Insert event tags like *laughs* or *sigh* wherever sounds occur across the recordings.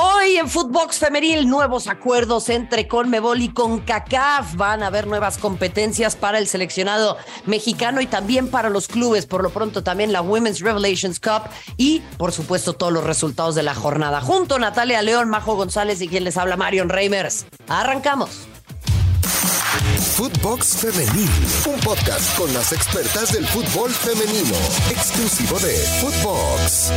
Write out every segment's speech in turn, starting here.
Hoy en Footbox Femenil, nuevos acuerdos entre Conmebol y CONCACAF. Van a haber nuevas competencias para el seleccionado mexicano y también para los clubes. Por lo pronto, también la Women's Revelations Cup y, por supuesto, todos los resultados de la jornada. Junto Natalia León, Majo González y quien les habla, Marion Reimers. Arrancamos. Footbox Femenil, un podcast con las expertas del fútbol femenino, exclusivo de Footbox.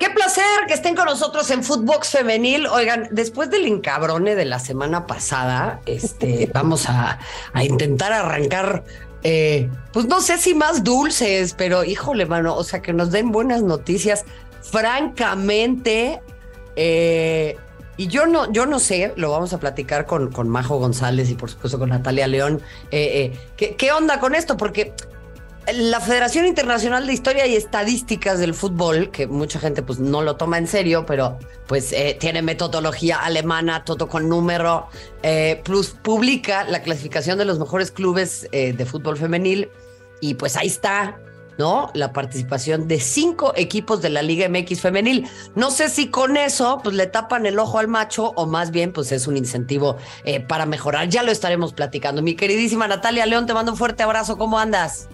Qué placer que estén con nosotros en Footbox Femenil. Oigan, después del encabrone de la semana pasada, este, *laughs* vamos a, intentar arrancar, eh, pues no sé si más dulces, pero híjole, mano, o sea, que nos den buenas noticias. Francamente, eh, y yo no, yo no sé, lo vamos a platicar con, con Majo González y por supuesto con Natalia León. Eh, ¿qué, ¿Qué onda con esto? Porque la Federación Internacional de Historia y Estadísticas del Fútbol, que mucha gente pues no lo toma en serio, pero pues eh, tiene metodología alemana, todo con número, eh, plus publica la clasificación de los mejores clubes eh, de fútbol femenil y pues ahí está, ¿no? La participación de cinco equipos de la Liga MX femenil. No sé si con eso pues le tapan el ojo al macho o más bien pues es un incentivo para mejorar. Ya lo estaremos platicando. Mi queridísima Natalia León, te mando un fuerte abrazo. ¿Cómo andas?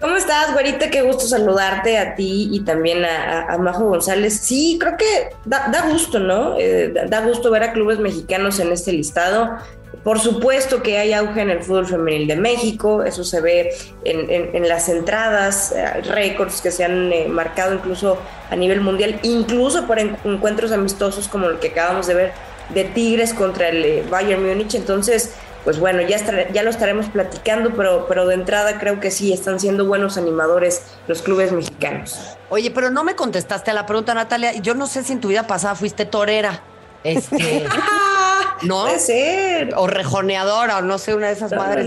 ¿Cómo estás, güerita? Qué gusto saludarte a ti y también a, Majo González. Sí, creo que da, gusto, ¿no? Eh, da, gusto ver a clubes mexicanos en este listado. Por supuesto que hay auge en el fútbol femenil de México, eso se ve en, las entradas, eh, récords que se han eh, marcado incluso a nivel mundial, incluso por encuentros amistosos como el que acabamos de ver de Tigres contra el Bayern Múnich. Entonces, pues bueno, ya, ya lo estaremos platicando, pero, pero de entrada creo que sí, están siendo buenos animadores los clubes mexicanos. Oye, pero no me contestaste a la pregunta, Natalia. Yo no sé si en tu vida pasada fuiste torera. Este, *laughs* ¿No? Puede ser. O rejoneadora, o no sé, una de esas madres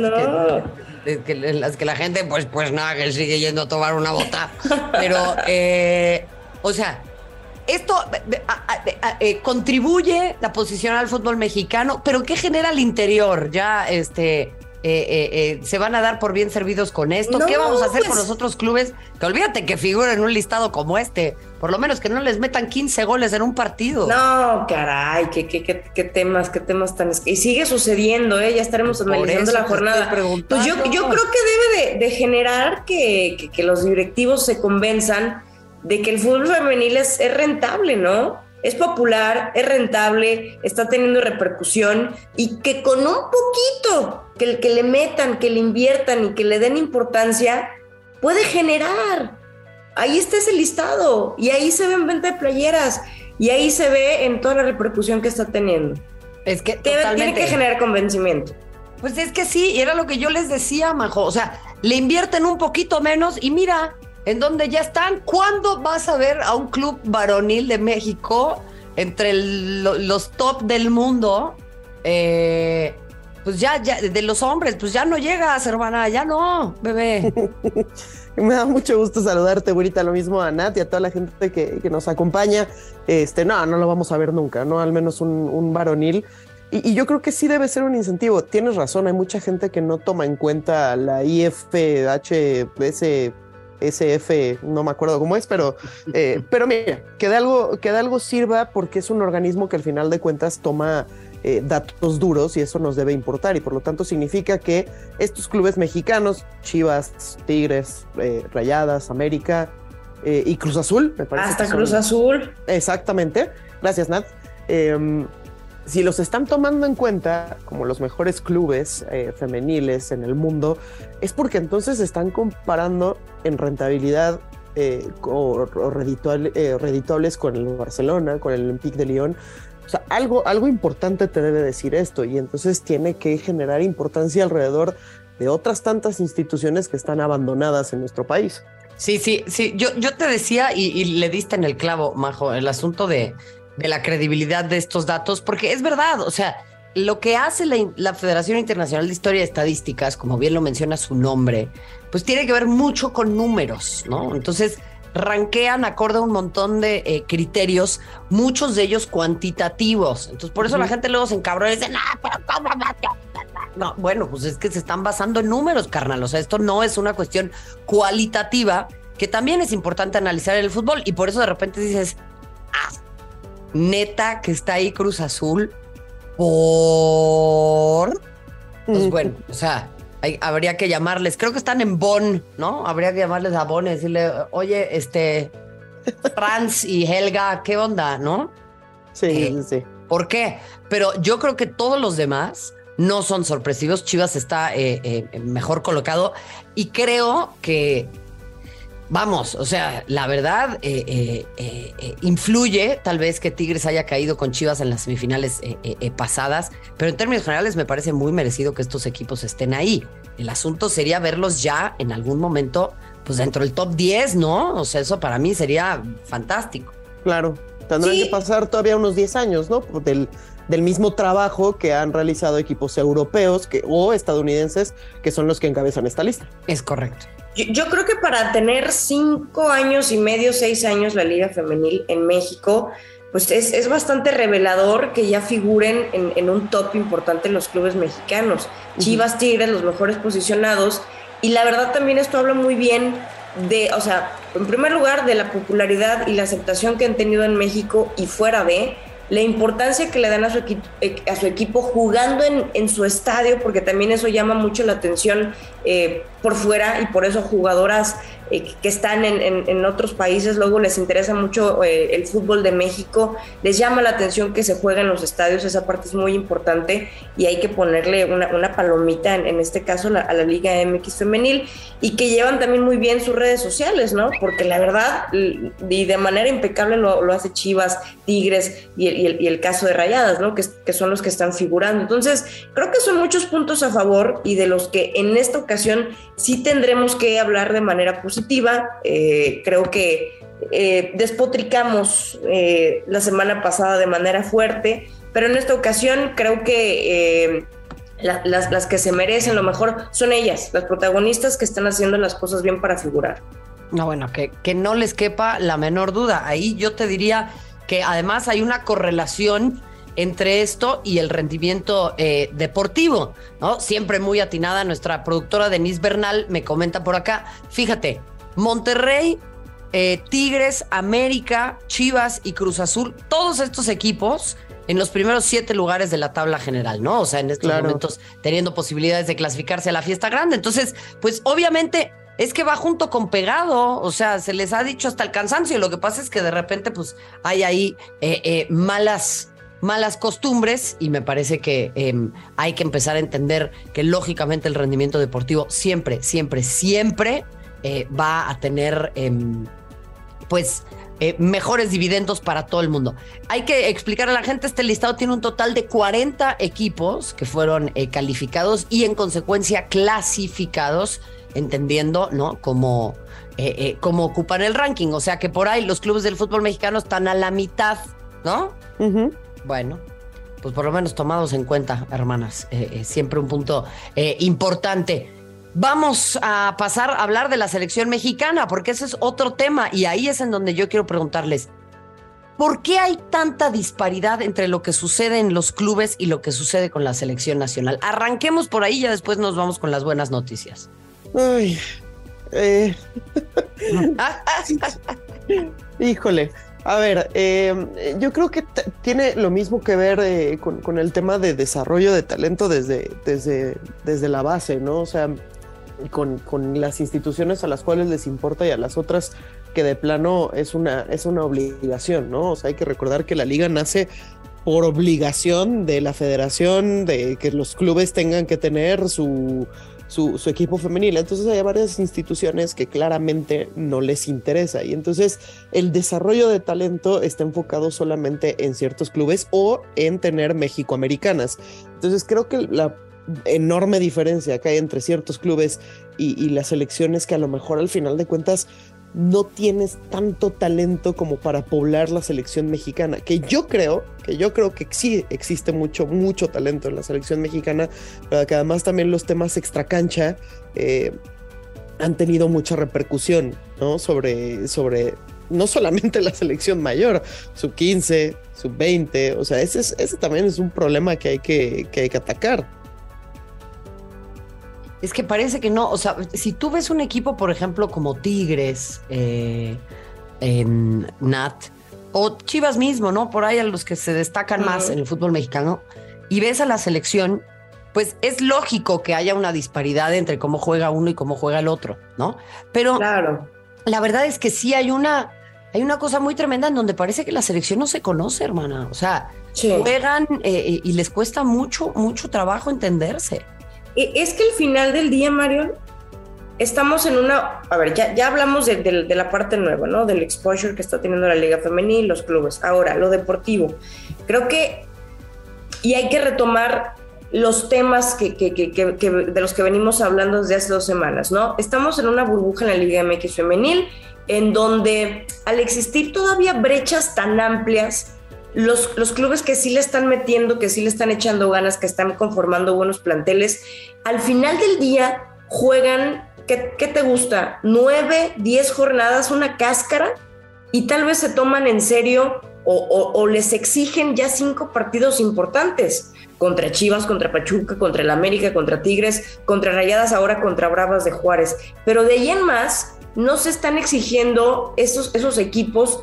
Que, en las que la gente, pues, pues nada, que sigue yendo a tomar una bota. *laughs* Pero, eh, o sea, esto eh, contribuye la posición al fútbol mexicano, pero ¿qué genera al interior? Ya, este, eh, eh, se van a dar por bien servidos con esto. ¿Qué vamos a hacer con pues los otros clubes? Que olvídate que figuren en un listado como este. Por lo menos que no les metan 15 goles en un partido. No, caray, qué, qué, qué, temas, qué temas tan... Y sigue sucediendo, ¿eh? Ya estaremos analizando la jornada. Pues yo, yo creo que debe de, generar que, que los directivos se convenzan de que el fútbol femenil es, rentable, ¿no? Es popular, es rentable, está teniendo repercusión y que con un poquito que, que le metan, que le inviertan y que le den importancia, puede generar. Ahí está ese listado y ahí se ve en venta de playeras y ahí se ve en toda la repercusión que está teniendo. Es que tiene que generar convencimiento. Pues es que sí, era lo que yo les decía, Majo. O sea, le invierten un poquito menos y mira, en donde ya están. ¿Cuándo vas a ver a un club varonil de México entre los top del mundo? Eh, pues ya, ya, de los hombres, pues ya no llegas, hermana, ya no, bebé. *laughs* Me da mucho gusto saludarte, güerita, lo mismo a Nat y a toda la gente que, nos acompaña. Este, no, no lo vamos a ver nunca, ¿no? Al menos un, varonil. Y, y, yo creo que sí debe ser un incentivo. Tienes razón, hay mucha gente que no toma en cuenta la IFHS SF, no me acuerdo cómo es, pero, eh, *laughs* pero mira, que de, algo, que de algo sirva porque es un organismo que al final de cuentas toma eh, datos duros y eso nos debe importar y por lo tanto significa que estos clubes mexicanos, Chivas, Tigres, eh, Rayadas, América y Cruz Azul, me parece. Hasta Cruz Azul. Exactamente. Gracias, Nat. Si los están tomando en cuenta como los mejores clubes eh, femeniles en el mundo, es porque entonces están comparando en rentabilidad eh, o, eh, redituables con el Barcelona, con el Olympique de Lyon. O sea, algo, algo importante te debe decir esto y entonces tiene que generar importancia alrededor de otras tantas instituciones que están abandonadas en nuestro país. Sí, sí, sí. Yo, yo te decía y, y le diste en el clavo, Majo, el asunto de, de la credibilidad de estos datos, porque es verdad, o sea, lo que hace la, Federación Internacional de Historia y Estadísticas, como bien lo menciona su nombre, pues tiene que ver mucho con números, ¿no? Entonces, ranquean acorde a un montón de eh, criterios, muchos de ellos cuantitativos. Entonces, por eso la gente luego se encabrona y dice, no, pero ¿cómo? No, bueno, pues es que se están basando en números, carnal. O sea, esto no es una cuestión cualitativa, que también es importante analizar en el fútbol. Y por eso de repente dices, ah, neta que está ahí Cruz Azul por... Pues bueno, o sea, habría que llamarles, creo que están en Bonn, ¿no? Habría que llamarles a Bonn y decirle, oye, este, Franz y Helga, ¿qué onda, no? Sí, Eh, sí. ¿Por qué? Pero yo creo que todos los demás no son sorpresivos. Chivas está eh, eh, mejor colocado y creo que, vamos, o sea, la verdad eh, eh, eh, eh, influye tal vez que Tigres haya caído con Chivas en las semifinales eh, pasadas, pero en términos generales me parece muy merecido que estos equipos estén ahí. El asunto sería verlos ya en algún momento, pues dentro del top 10, ¿no? O sea, eso para mí sería fantástico. Claro, tendrán Sí. que pasar todavía unos 10 años, ¿no? Del, del mismo trabajo que han realizado equipos europeos que, o estadounidenses, que son los que encabezan esta lista. Es correcto. Yo, yo creo que para tener cinco años y medio, seis años la Liga Femenil en México, pues es, es bastante revelador que ya figuren en, en un top importante en los clubes mexicanos. Chivas, Tigres, los mejores posicionados. Y la verdad también esto habla muy bien de, o sea, en primer lugar, de la popularidad y la aceptación que han tenido en México y fuera de, la importancia que le dan a su, equi- eh, a su equipo jugando en, en su estadio, porque también eso llama mucho la atención eh, por fuera y por eso jugadoras eh, que están en, otros países, luego les interesa mucho eh, el fútbol de México, les llama la atención que se juega en los estadios, esa parte es muy importante y hay que ponerle una, palomita, en, este caso a la Liga MX femenil, y que llevan también muy bien sus redes sociales, ¿no? Porque la verdad, y de manera impecable lo, hace Chivas, Tigres y el, caso de Rayadas, ¿no? Que son los que están figurando. Entonces, creo que son muchos puntos a favor y de los que en esta ocasión sí tendremos que hablar de manera positiva. Eh, creo que eh, despotricamos eh, la semana pasada de manera fuerte, pero en esta ocasión creo que la- las, las que se merecen lo mejor son ellas, las protagonistas que están haciendo las cosas bien para figurar. No, bueno, que, que no les quepa la menor duda. Ahí yo te diría que además hay una correlación entre esto y el rendimiento eh, deportivo, ¿no? Siempre muy atinada nuestra productora Denise Bernal me comenta por acá, fíjate, Monterrey, eh, Tigres, América, Chivas y Cruz Azul, todos estos equipos en los primeros siete lugares de la tabla general, ¿no? O sea, en estos Claro. momentos teniendo posibilidades de clasificarse a la fiesta grande. Entonces, pues obviamente es que va junto con pegado, o sea, se les ha dicho hasta el cansancio. Lo que pasa es que de repente, pues hay ahí eh, eh, malas malas costumbres y me parece que eh, hay que empezar a entender que lógicamente el rendimiento deportivo siempre, siempre, siempre eh, va a tener em, pues eh, mejores dividendos para todo el mundo. Hay que explicar a la gente, este listado tiene un total de 40 equipos que fueron eh, calificados y en consecuencia clasificados, entendiendo, ¿no? Como, eh, cómo ocupan el ranking. O sea que por ahí los clubes del fútbol mexicano están a la mitad, ¿no? Bueno, pues por lo menos tomados en cuenta, hermanas. Eh, eh, siempre un punto eh, importante. Vamos a pasar a hablar de la selección mexicana, porque ese es otro tema y ahí es en donde yo quiero preguntarles, ¿por qué hay tanta disparidad entre lo que sucede en los clubes y lo que sucede con la selección nacional? Arranquemos por ahí y ya después nos vamos con las buenas noticias. Ay, eh, *laughs* *laughs* híjole. A ver, eh, yo creo que tiene lo mismo que ver eh, con, con el tema de desarrollo de talento desde, desde, desde la base, ¿no? O sea, con, con las instituciones a las cuales les importa y a las otras que de plano es una, es una obligación, ¿no? O sea, hay que recordar que la liga nace por obligación de la federación, de que los clubes tengan que tener su, su, su equipo femenil. Entonces hay varias instituciones que claramente no les interesa. Y entonces el desarrollo de talento está enfocado solamente en ciertos clubes o en tener mexicoamericanas. Entonces creo que la enorme diferencia que hay entre ciertos clubes y, y las selecciones que a lo mejor al final de cuentas no tienes tanto talento como para poblar la selección mexicana, que yo creo, que yo creo que sí existe mucho, mucho talento en la selección mexicana, pero que además también los temas extracancha eh, han tenido mucha repercusión, ¿no? Sobre, sobre no solamente la selección mayor, sub 15, sub 20, o sea, ese, es- ese también es un problema que hay que, que hay que atacar. Es que parece que no, o sea, si tú ves un equipo, por ejemplo, como Tigres, eh, en Nat, o Chivas mismo, ¿no? Por ahí a los que se destacan más en el fútbol mexicano, y ves a la selección, pues es lógico que haya una disparidad entre cómo juega uno y cómo juega el otro, ¿no? Pero Claro. la verdad es que sí hay una, hay una cosa muy tremenda en donde parece que la selección no se conoce, hermana. O sea, Sí. juegan eh, y les cuesta mucho, mucho trabajo entenderse. E- Es que al final del día, Mario, estamos en una. A ver, ya, ya hablamos de, la parte nueva, ¿no? Del exposure que está teniendo la Liga Femenil, los clubes. Ahora, lo deportivo. Creo que. Y hay que retomar los temas que- que- que- que- de los que venimos hablando desde hace dos semanas, ¿no? Estamos en una burbuja en la Liga MX Femenil, en donde al existir todavía brechas tan amplias, los, los clubes que sí le están metiendo, que sí le están echando ganas, que están conformando buenos planteles, al final del día juegan, ¿qué, qué te gusta? ¿Nueve, diez jornadas, una cáscara? Y tal vez se toman en serio o, o- les exigen ya cinco partidos importantes contra Chivas, contra Pachuca, contra el América, contra Tigres, contra Rayadas, ahora contra Bravas de Juárez. Pero de ahí en más, no se están exigiendo esos, esos equipos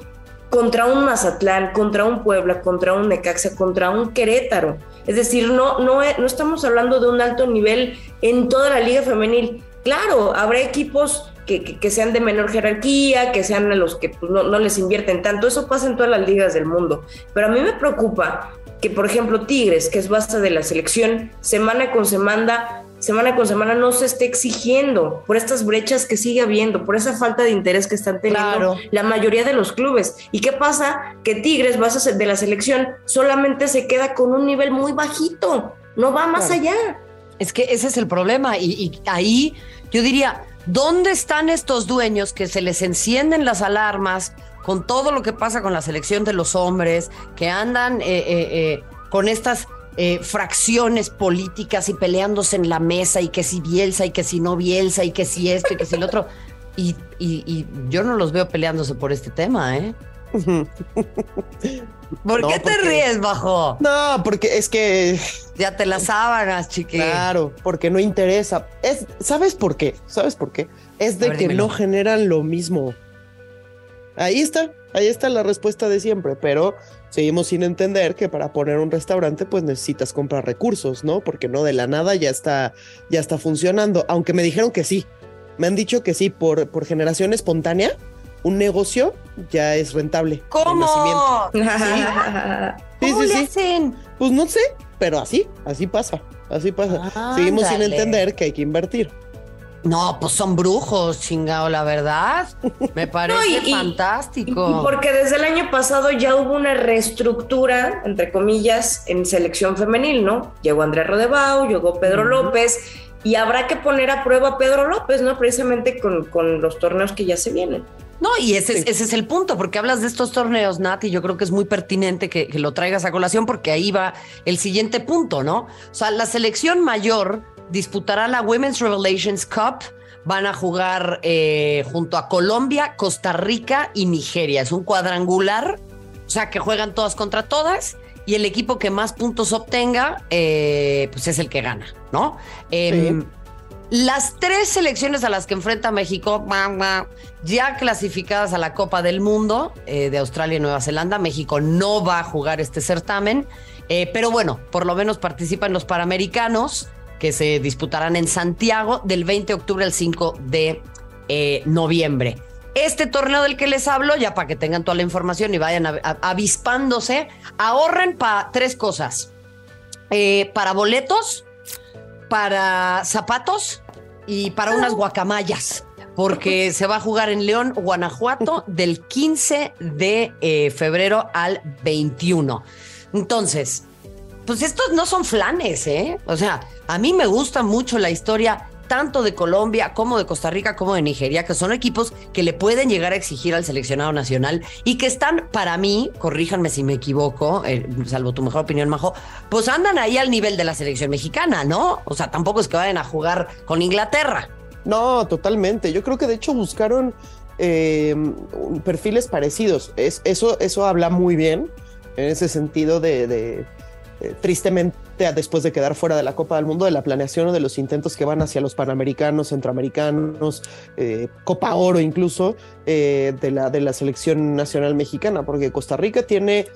contra un Mazatlán, contra un Puebla, contra un Necaxa, contra un Querétaro. Es decir, no, no, no estamos hablando de un alto nivel en toda la liga femenil. Claro, habrá equipos que, que- sean de menor jerarquía, que sean los que pues, no, no les invierten tanto. Eso pasa en todas las ligas del mundo. Pero a mí me preocupa que, por ejemplo, Tigres, que es base de la selección, semana con semana, semana con semana no se esté exigiendo por estas brechas que sigue habiendo, por esa falta de interés que están teniendo Claro. la mayoría de los clubes. ¿Y qué pasa? Que Tigres, base de la selección, solamente se queda con un nivel muy bajito, no va más Claro. allá. Es que ese es el problema. Y, y ahí yo diría, ¿dónde están estos dueños que se les encienden las alarmas con todo lo que pasa con la selección de los hombres, que andan eh, eh, eh, con estas eh, fracciones políticas y peleándose en la mesa y que si Bielsa y que si no Bielsa y que si esto y que si el otro? Y, y- y yo no los veo peleándose por este tema, ¿eh? *laughs* ¿Por No, qué te porque- ríes, bajo? No, porque es que, Ya te las sábanas, chiqui. claro, porque no interesa. Es, ¿Sabes por qué? ¿Sabes por qué? Es de ver, que dímelo. no generan lo mismo. Ahí está, ahí está la respuesta de siempre, pero seguimos sin entender que para poner un restaurante pues necesitas comprar recursos, ¿no? Porque no de la nada ya está, ya está funcionando, aunque me dijeron que sí. Me han dicho que sí, por, por generación espontánea, un negocio ya es rentable. ¿Cómo? *laughs* Sí, ¿Cómo sí, le sí. hacen? Pues no sé, pero así, así pasa, así pasa. Seguimos sin entender que hay que invertir. No, pues son brujos, chingado, la verdad. Me *laughs* parece y- y- fantástico. Porque desde el año pasado ya hubo una reestructura, entre comillas, en selección femenil, ¿no? Llegó Andrea Rodebau, llegó Pedro López, y habrá que poner a prueba a Pedro López, ¿no? Precisamente con, con los torneos que ya se vienen. No, y ese, Sí. ese es el punto, porque hablas de estos torneos, Nat, y yo creo que es muy pertinente que, que lo traigas a colación, porque ahí va el siguiente punto, ¿no? O sea, la selección mayor disputará la Women's Revelations Cup. Van a jugar eh, junto a Colombia, Costa Rica y Nigeria. Es un cuadrangular, o sea, que juegan todas contra todas. Y el equipo que más puntos obtenga, eh, pues es el que gana, ¿no? Em, Las tres selecciones a las que enfrenta México, ya clasificadas a la Copa del Mundo eh, de Australia y Nueva Zelanda, México no va a jugar este certamen, pero bueno, por lo menos participan los Panamericanos que se disputarán en Santiago del 20 de octubre al 5 de eh, noviembre. Este torneo del que les hablo, ya para que tengan toda la información y vayan a- a- avispándose, ahorren para tres cosas. Eh, para boletos, para zapatos y para unas guacamayas, porque *laughs* se va a jugar en León, Guanajuato, *laughs* del 15 de eh, febrero al 21. Entonces, pues estos no son flanes, ¿eh? O sea, a mí me gusta mucho la historia tanto de Colombia como de Costa Rica como de Nigeria, que son equipos que le pueden llegar a exigir al seleccionado nacional y que están, para mí, corríjanme si me equivoco, eh, salvo tu mejor opinión, Majo, pues andan ahí al nivel de la selección mexicana, ¿no? O sea, tampoco es que vayan a jugar con Inglaterra. No, totalmente. Yo creo que de hecho buscaron eh, perfiles parecidos. Es, eso, eso habla muy bien en ese sentido de, de, eh, tristemente después de quedar fuera de la Copa del Mundo, de la planeación o de los intentos que van hacia los Panamericanos, Centroamericanos, eh, Copa Oro incluso, eh, de, la, de la selección nacional mexicana, porque Costa Rica tiene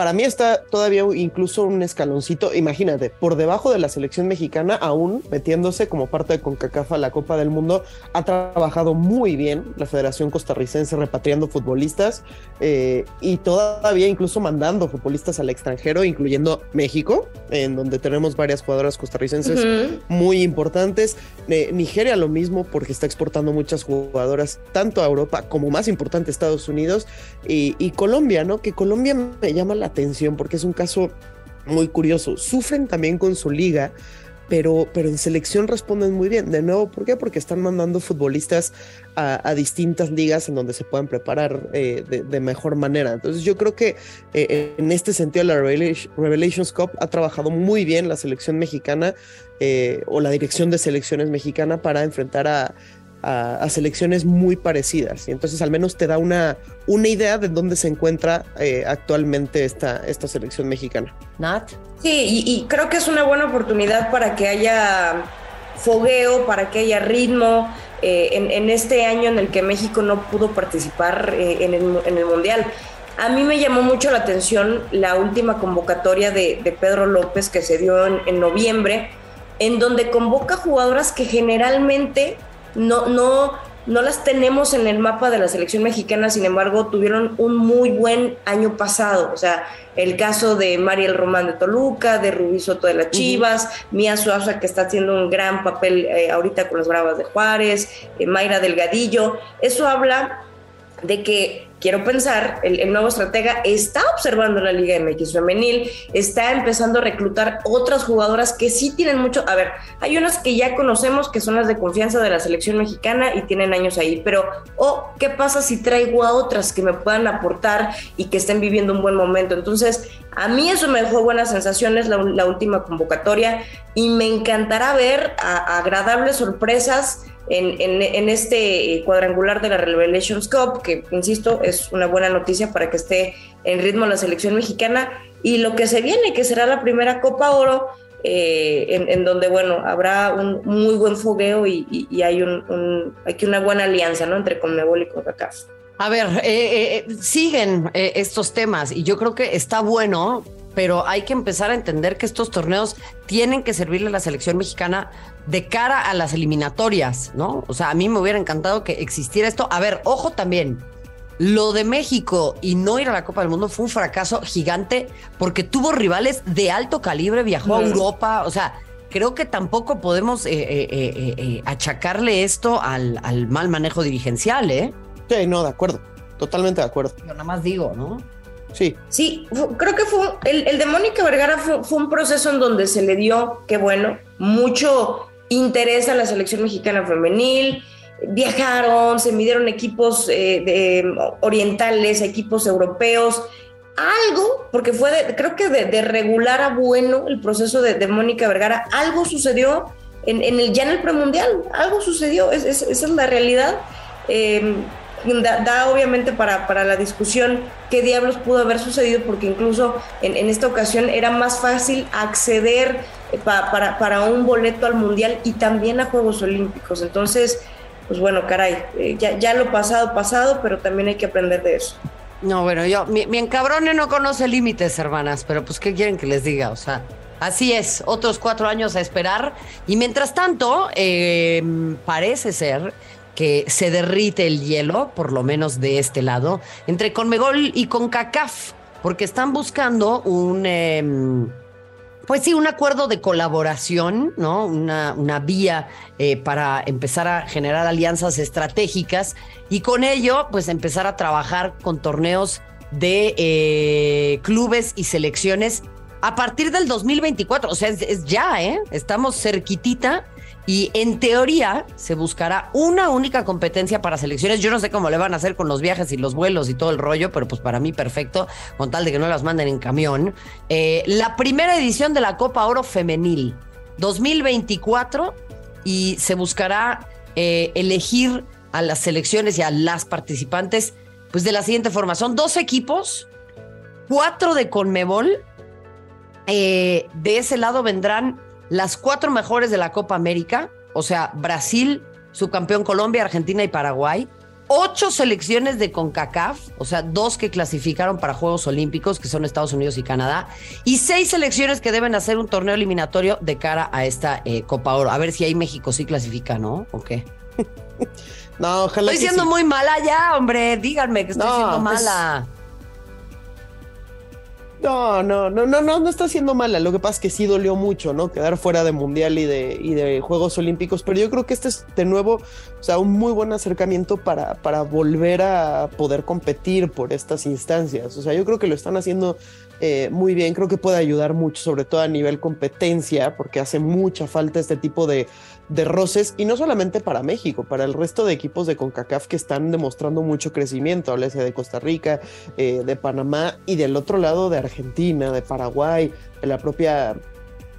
para mí está todavía incluso un escaloncito, imagínate, por debajo de la selección mexicana, aún metiéndose como parte de CONCACAF a la Copa del Mundo, ha trabajado muy bien la Federación Costarricense repatriando futbolistas eh, y todavía incluso mandando futbolistas al extranjero, incluyendo México, en donde tenemos varias jugadoras costarricenses muy importantes. Eh, Nigeria lo mismo porque está exportando muchas jugadoras tanto a Europa como más importante Estados Unidos y, y Colombia, ¿no? Que Colombia me llama la atención porque es un caso muy curioso. Sufren también con su liga, pero, pero en selección responden muy bien. De nuevo, ¿por qué? Porque están mandando futbolistas a, distintas ligas en donde se puedan preparar eh, de, mejor manera. Entonces yo creo que eh, en este sentido la Revelations Cup ha trabajado muy bien la selección mexicana eh, o la dirección de selecciones mexicana para enfrentar a a, selecciones muy parecidas. Y entonces al menos te da una, una idea de dónde se encuentra eh, actualmente esta, esta selección mexicana. Nat. Sí, y, creo que es una buena oportunidad para que haya fogueo, para que haya ritmo. Eh, en, este año en el que México no pudo participar eh, en, el, en, el, Mundial. A mí me llamó mucho la atención la última convocatoria de, de Pedro López que se dio en, noviembre, en donde convoca jugadoras que generalmente no, no, no las tenemos en el mapa de la selección mexicana, sin embargo, tuvieron un muy buen año pasado. O sea, el caso de Mariel Román de Toluca, de Rubí Soto de las Chivas, Mía Suaza, que está haciendo un gran papel eh, ahorita con las Bravas de Juárez, eh, Mayra Delgadillo. Eso habla de que quiero pensar, el, nuevo estratega está observando la Liga MX femenil, está empezando a reclutar otras jugadoras que sí tienen mucho, a ver, hay unas que ya conocemos que son las de confianza de la selección mexicana y tienen años ahí, pero, oh, ¿qué pasa si traigo a otras que me puedan aportar y que estén viviendo un buen momento? Entonces, a mí eso me dejó buenas sensaciones la, la última convocatoria y me encantará ver agradables sorpresas en, este cuadrangular de la Revelations Cup, que insisto, es una buena noticia para que esté en ritmo la selección mexicana, y lo que se viene, que será la primera Copa Oro, eh, en, donde, bueno, habrá un muy buen fogueo y, hay, un, aquí una buena alianza, ¿no? Entre Conmebol y CONCACAF. A ver, eh, eh, siguen estos temas y yo creo que está bueno pero hay que empezar a entender que estos torneos tienen que servirle a la selección mexicana de cara a las eliminatorias, ¿no? O sea, a mí me hubiera encantado que existiera esto. A ver, ojo también. Lo de México y no ir a la Copa del Mundo fue un fracaso gigante porque tuvo rivales de alto calibre, viajó a Europa, o sea, creo que tampoco podemos eh, eh, eh, achacarle esto al, al, mal manejo dirigencial, ¿eh? Sí, no, de acuerdo, totalmente de acuerdo. Yo nada más digo, ¿no? Sí. Sí, creo que fue el, el de Mónica Vergara fue, fue, un proceso en donde se le dio, qué bueno, mucho interés a la selección mexicana femenil. Viajaron, se midieron equipos eh, de, orientales, equipos europeos, algo, porque fue de, creo que de, regular a bueno el proceso de, Mónica Vergara, algo sucedió en, el, ya en el premundial, algo sucedió, esa es la realidad. Eh, da, obviamente para, para, la discusión qué diablos pudo haber sucedido, porque incluso en, esta ocasión era más fácil acceder para, para, un boleto al Mundial y también a Juegos Olímpicos. Entonces, pues bueno, caray, eh, ya, ya lo pasado, pasado, pero también hay que aprender de eso. No, bueno, yo, mi, mi encabrone no conoce límites, hermanas, pero pues, ¿qué quieren que les diga? O sea, así es, otros cuatro años a esperar. Y mientras tanto, eh, parece ser que se derrite el hielo, por lo menos de este lado, entre Conmegol y CONCACAF, porque están buscando un... Em, pues sí, un acuerdo de colaboración, ¿no? Una, una vía eh, para empezar a generar alianzas estratégicas y con ello, pues empezar a trabajar con torneos de eh, clubes y selecciones a partir del 2024. O sea, es, es ya, ¿eh? Estamos cerquitita y en teoría se buscará una única competencia para selecciones. Yo no sé cómo le van a hacer con los viajes y los vuelos y todo el rollo, pero pues para mí perfecto, con tal de que no las manden en camión. Eh, la primera edición de la Copa Oro Femenil 2024 y se buscará eh, elegir a las selecciones y a las participantes pues de la siguiente forma. Son dos equipos, cuatro de Conmebol eh, de ese lado vendrán las cuatro mejores de la Copa América, o sea, Brasil, subcampeón Colombia, Argentina y Paraguay. Ocho selecciones de CONCACAF, o sea, dos que clasificaron para Juegos Olímpicos, que son Estados Unidos y Canadá, y seis selecciones que deben hacer un torneo eliminatorio de cara a esta eh, Copa Oro. A ver si ahí México sí clasifica, ¿no? ¿O qué? *laughs* No, ojalá. Estoy que siendo sí. muy mala ya, hombre. Díganme que estoy No, siendo pues, mala. No, no, no, no, no, no está siendo mala. Lo que pasa es que sí dolió mucho, ¿no? Quedar fuera de Mundial y de, y de Juegos Olímpicos. Pero yo creo que este es de nuevo, o sea, un muy buen acercamiento para, para volver a poder competir por estas instancias. O sea, yo creo que lo están haciendo eh, muy bien. Creo que puede ayudar mucho, sobre todo a nivel competencia, porque hace mucha falta este tipo de, de roces. Y no solamente para México, para el resto de equipos de CONCACAF que están demostrando mucho crecimiento. Háblese de Costa Rica, eh, de Panamá y del otro lado de Argentina, de Paraguay, de la propia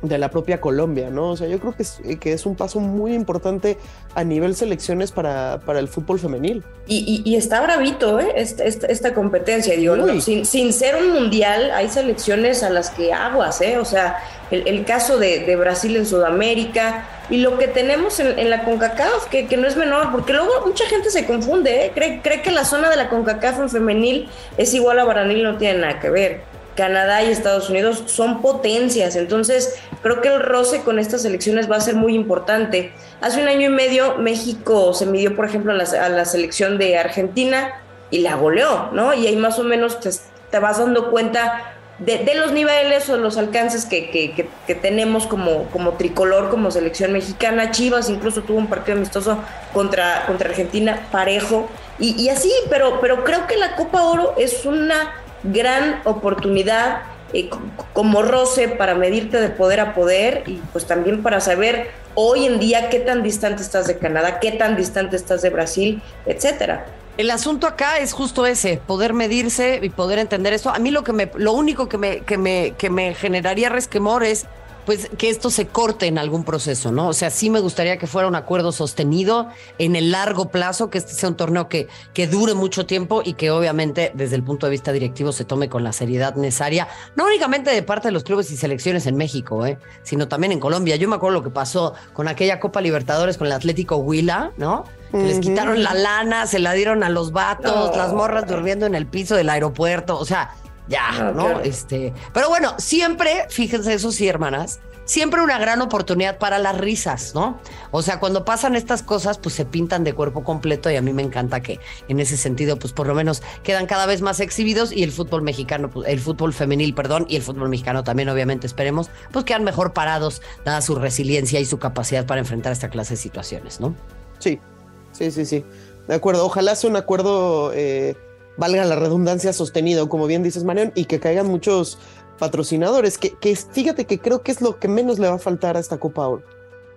de la propia Colombia, ¿no? O sea, yo creo que es, que es un paso muy importante a nivel selecciones para, para el fútbol femenil. Y, y- y está bravito, ¿eh? Esta, esta- esta competencia, digo, no, sin, sin ser un mundial, hay selecciones a las que aguas, ¿eh? O sea, el, el caso de, de Brasil en Sudamérica y lo que tenemos en, en la CONCACAF, que, que no es menor, porque luego mucha gente se confunde, ¿eh? Cree, cree que la zona de la CONCACAF en femenil es igual a varonil, no tiene nada que ver. Canadá y Estados Unidos son potencias, entonces creo que el roce con estas elecciones va a ser muy importante. Hace un año y medio México se midió, por ejemplo, a la, a la selección de Argentina y la goleó, ¿no? Y ahí más o menos te, vas dando cuenta de, de los niveles o los alcances que, que- que- que tenemos como, como tricolor, como selección mexicana. Chivas incluso tuvo un partido amistoso contra, contra Argentina parejo. Y, y así, pero, pero creo que la Copa Oro es una gran oportunidad eh, co- como roce para medirte de poder a poder y pues también para saber hoy en día qué tan distante estás de Canadá, qué tan distante estás de Brasil, etcétera. El asunto acá es justo ese, poder medirse y poder entender esto. A mí lo que me, lo único que me, que me, que me generaría resquemor es pues que esto se corte en algún proceso, ¿no? O sea, sí me gustaría que fuera un acuerdo sostenido en el largo plazo, que este sea un torneo que, que dure mucho tiempo y que obviamente desde el punto de vista directivo se tome con la seriedad necesaria, no únicamente de parte de los clubes y selecciones en México, ¿eh? sino también en Colombia. Yo me acuerdo lo que pasó con aquella Copa Libertadores con el Atlético Huila, ¿no? Que les quitaron la lana, se la dieron a los vatos, las morras durmiendo en el piso del aeropuerto, o sea, ya, No, ¿no? claro. Este, pero bueno, siempre, fíjense eso sí, hermanas, siempre una gran oportunidad para las risas, ¿no? O sea, cuando pasan estas cosas, pues se pintan de cuerpo completo y a mí me encanta que en ese sentido, pues por lo menos quedan cada vez más exhibidos y el fútbol mexicano, pues, el fútbol femenil, perdón, y el fútbol mexicano también, obviamente, esperemos, pues quedan mejor parados, dada su resiliencia y su capacidad para enfrentar esta clase de situaciones, ¿no? Sí, sí, sí, sí. De acuerdo. Ojalá sea un acuerdo, eh, valga la redundancia, sostenido, como bien dices, Marion, y que caigan muchos patrocinadores. Que, que fíjate que creo que es lo que menos le va a faltar a esta Copa Oro,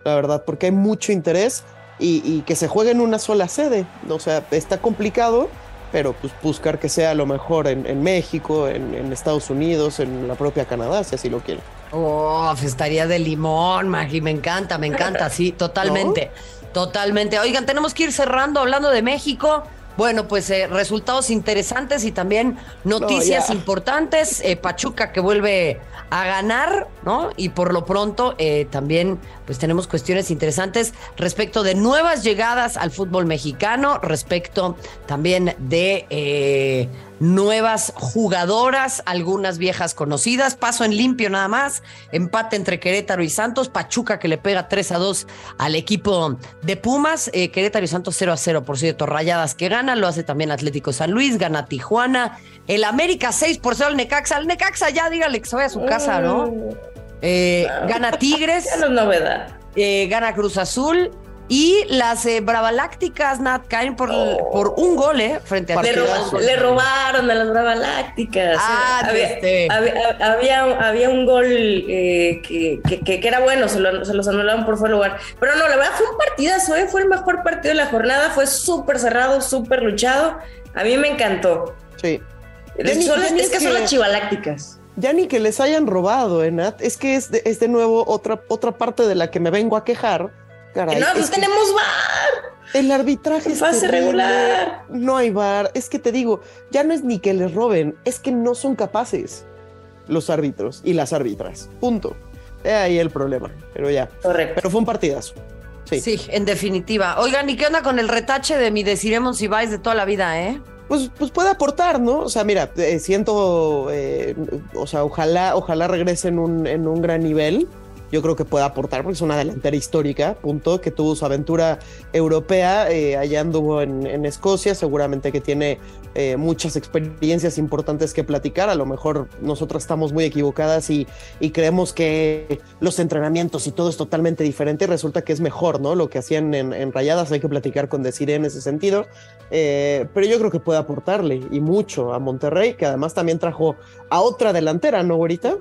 la verdad, porque hay mucho interés y, y que se juegue en una sola sede. O sea, está complicado, pero pues buscar que sea lo mejor en, en México, en, en Estados Unidos, en la propia Canadá, si así lo quieren. Oh, estaría de limón, Maggie, me encanta, me encanta, sí, totalmente, *laughs* totalmente. Oigan, tenemos que ir cerrando hablando de México. Bueno, pues eh, resultados interesantes y también noticias importantes. Eh, Pachuca que vuelve a ganar, ¿no? Y por lo pronto eh, también pues tenemos cuestiones interesantes respecto de nuevas llegadas al fútbol mexicano, respecto también de eh, nuevas jugadoras, algunas viejas conocidas. Paso en limpio nada más. Empate entre Querétaro y Santos. Pachuca que le pega 3 a 2 al equipo de Pumas. Eh, Querétaro y Santos 0 a 0, por cierto. Rayadas que gana. Lo hace también Atlético San Luis. Gana Tijuana. El América 6 por 0 al Necaxa. Al Necaxa ya dígale que se vaya a su casa, ¿no? Eh, gana *laughs* Tigres. Ya no es novedad. eh, gana Cruz Azul. Y las eh, Bravalácticas, Nat, caen por, Oh. por un gol, ¿eh? Frente a Le, le robaron a las Bravalácticas. Ah, había, este. había, había, había un gol eh, que, que, que- que era bueno, se, lo- se los anularon por fuera de lugar. Pero no, la verdad fue un partidazo, ¿eh? fue el mejor partido de la jornada, fue súper cerrado, súper luchado. A mí me encantó. Sí. Es, ni- son- ya ni es que son las chivalácticas. Ya ni que les hayan robado, ¿eh, Nat? Es que es de, es de nuevo otra, otra parte de la que me vengo a quejar. Caray, no, es pues que tenemos VAR. el arbitraje es Fase terrible, regular. No hay bar. Es que te digo, ya no es ni que les roben, es que no son capaces. los árbitros y las árbitras. Punto. ahí el problema, pero ya. Correcto. Pero fue un partidazo. Sí. sí, en definitiva. Oigan, ¿y qué onda con el retache de mi Desiremos y vais de toda la vida, eh? Pues, pues puede aportar, ¿no? O sea, mira, eh, siento, eh, o sea, ojalá, ojalá regrese en un, en un gran nivel yo creo que puede aportar porque es una delantera histórica, punto, que tuvo su aventura europea, eh, allá anduvo en, Escocia, seguramente que tiene eh, muchas experiencias importantes que platicar, a lo mejor nosotras estamos muy equivocadas y, creemos que los entrenamientos y todo es totalmente diferente y resulta que es mejor, ¿no? Lo que hacían en, Rayadas, hay que platicar con Desiree en ese sentido, eh, pero yo creo que puede aportarle y mucho a Monterrey, que además también trajo a otra delantera, ¿no, ahorita?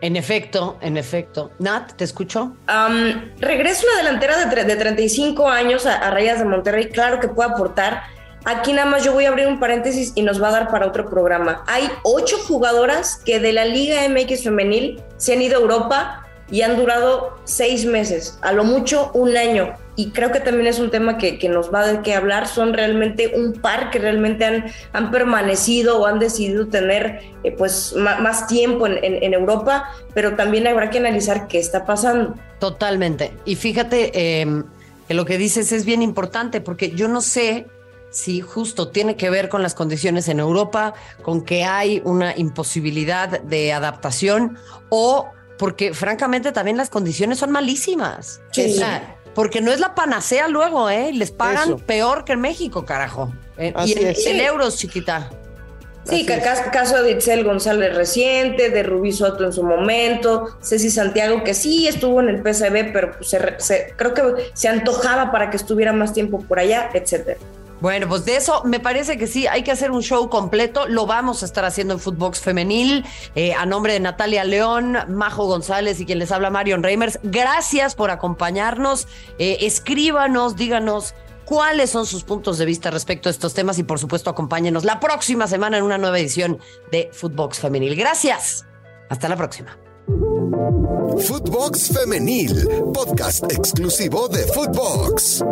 En efecto, en efecto. Nat, ¿te escucho? regreso una delantera de, de 35 años a, Rayas de Monterrey, claro que puede aportar. Aquí nada más yo voy a abrir un paréntesis y nos va a dar para otro programa. Hay ocho jugadoras que de la Liga MX femenil se han ido a Europa y han durado seis meses, a lo mucho un año. Y creo que también es un tema que, nos va a dar que hablar. Son realmente un par que realmente han, han permanecido o han decidido tener eh, pues más, tiempo en, Europa, pero también habrá que analizar qué está pasando. Totalmente. Y fíjate em, que lo que dices es bien importante porque yo no sé si justo tiene que ver con las condiciones en Europa, con que hay una imposibilidad de adaptación o porque francamente también las condiciones son malísimas. porque no es la panacea luego, ¿eh? Les pagan peor que en México, carajo. Eh, y el, euro, chiquita. Sí, caso de Itzel González reciente, de Rubí Soto en su momento, Ceci Santiago, que sí estuvo en el PSB, pero creo que se antojaba para que estuviera más tiempo por allá, etcétera. Bueno, pues de eso me parece que sí, hay que hacer un show completo. Lo vamos a estar haciendo en Footbox Femenil, eh, a nombre de Natalia León, Majo González y quien les habla, Marion Reimers. Gracias por acompañarnos. Eh, escríbanos, díganos cuáles son sus puntos de vista respecto a estos temas y, por supuesto, acompáñenos la próxima semana en una nueva edición de Footbox Femenil. Gracias. Hasta la próxima. Footbox Femenil, podcast exclusivo de Footbox.